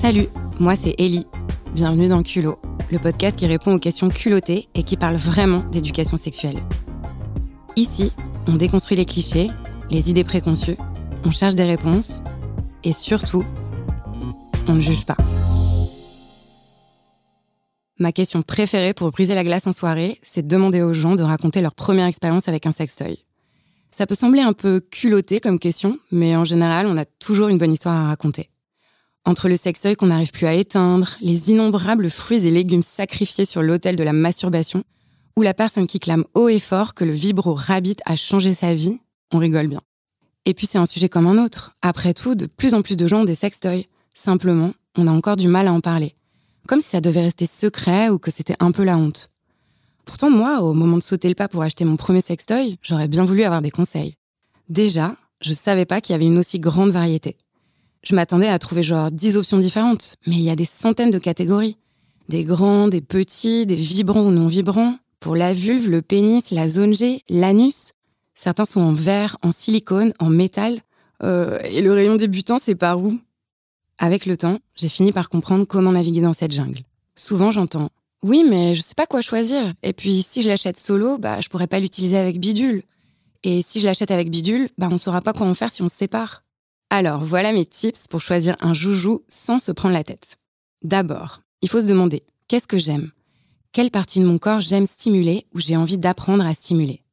Salut, moi c'est Ellie. Bienvenue dans Culot, le podcast qui répond aux questions culottées et qui parle vraiment d'éducation sexuelle. Ici, on déconstruit les clichés, les idées préconçues, on cherche des réponses et surtout, on ne juge pas. Ma question préférée pour briser la glace en soirée, c'est de demander aux gens de raconter leur première expérience avec un sextoy. Ça peut sembler un peu culotté comme question, mais en général, on a toujours une bonne histoire à raconter. Entre le sextoy qu'on n'arrive plus à éteindre, les innombrables fruits et légumes sacrifiés sur l'autel de la masturbation, ou la personne qui clame haut et fort que le vibro rabbit a changé sa vie, on rigole bien. Et puis c'est un sujet comme un autre. Après tout, de plus en plus de gens ont des sextoys. Simplement, on a encore du mal à en parler. Comme si ça devait rester secret ou que c'était un peu la honte. Pourtant, moi, au moment de sauter le pas pour acheter mon premier sextoy, j'aurais bien voulu avoir des conseils. Déjà, je savais pas qu'il y avait une aussi grande variété. Je m'attendais à trouver genre 10 options différentes, mais il y a des centaines de catégories. Des grands, des petits, des vibrants ou non vibrants. Pour la vulve, le pénis, la zone G, l'anus. Certains sont en verre, en silicone, en métal. Euh, et le rayon débutant, c'est par où? Avec le temps, j'ai fini par comprendre comment naviguer dans cette jungle. Souvent, j'entends Oui, mais je sais pas quoi choisir. Et puis, si je l'achète solo, bah, je pourrais pas l'utiliser avec bidule. Et si je l'achète avec bidule, bah, on saura pas quoi en faire si on se sépare. Alors, voilà mes tips pour choisir un joujou sans se prendre la tête. D'abord, il faut se demander qu'est-ce que j'aime? Quelle partie de mon corps j'aime stimuler ou j'ai envie d'apprendre à stimuler?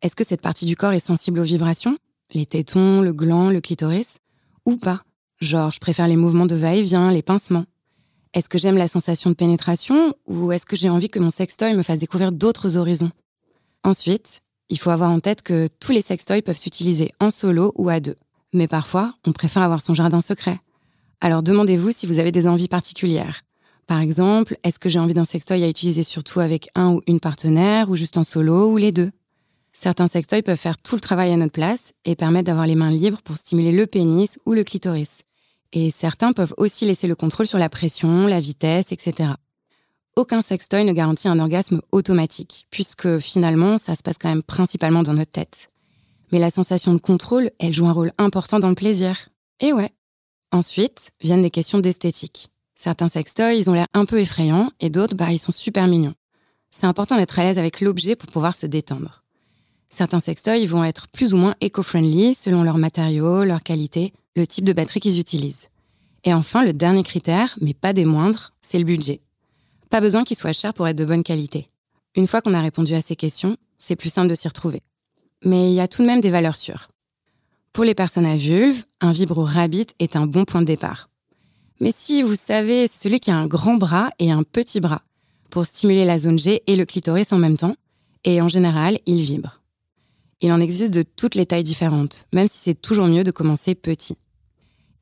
Est-ce que cette partie du corps est sensible aux vibrations? Les tétons, le gland, le clitoris? Ou pas? Genre, je préfère les mouvements de va-et-vient, les pincements. Est-ce que j'aime la sensation de pénétration ou est-ce que j'ai envie que mon sextoy me fasse découvrir d'autres horizons? Ensuite, il faut avoir en tête que tous les sextoys peuvent s'utiliser en solo ou à deux. Mais parfois, on préfère avoir son jardin secret. Alors demandez-vous si vous avez des envies particulières. Par exemple, est-ce que j'ai envie d'un sextoy à utiliser surtout avec un ou une partenaire, ou juste en solo, ou les deux? Certains sextoys peuvent faire tout le travail à notre place et permettre d'avoir les mains libres pour stimuler le pénis ou le clitoris. Et certains peuvent aussi laisser le contrôle sur la pression, la vitesse, etc. Aucun sextoy ne garantit un orgasme automatique, puisque finalement, ça se passe quand même principalement dans notre tête. Mais la sensation de contrôle, elle joue un rôle important dans le plaisir. Et ouais. Ensuite, viennent des questions d'esthétique. Certains sextoys, ils ont l'air un peu effrayants et d'autres, bah, ils sont super mignons. C'est important d'être à l'aise avec l'objet pour pouvoir se détendre. Certains sextoys vont être plus ou moins éco-friendly selon leurs matériaux, leur qualité, le type de batterie qu'ils utilisent. Et enfin, le dernier critère, mais pas des moindres, c'est le budget. Pas besoin qu'il soit cher pour être de bonne qualité. Une fois qu'on a répondu à ces questions, c'est plus simple de s'y retrouver mais il y a tout de même des valeurs sûres. Pour les personnes à vulve, un vibro rabbit est un bon point de départ. Mais si vous savez, c'est celui qui a un grand bras et un petit bras, pour stimuler la zone G et le clitoris en même temps, et en général, il vibre. Il en existe de toutes les tailles différentes, même si c'est toujours mieux de commencer petit.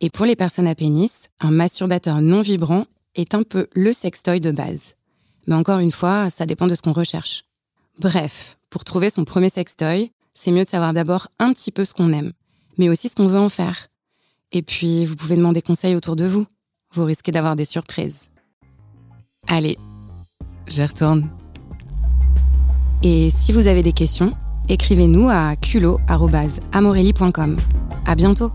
Et pour les personnes à pénis, un masturbateur non vibrant est un peu le sextoy de base. Mais encore une fois, ça dépend de ce qu'on recherche. Bref, pour trouver son premier sextoy, c'est mieux de savoir d'abord un petit peu ce qu'on aime, mais aussi ce qu'on veut en faire. Et puis, vous pouvez demander conseil autour de vous. Vous risquez d'avoir des surprises. Allez, je retourne. Et si vous avez des questions, écrivez-nous à culot.amorelli.com. À bientôt!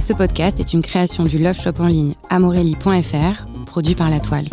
Ce podcast est une création du love shop en ligne amorelli.fr, produit par La Toile.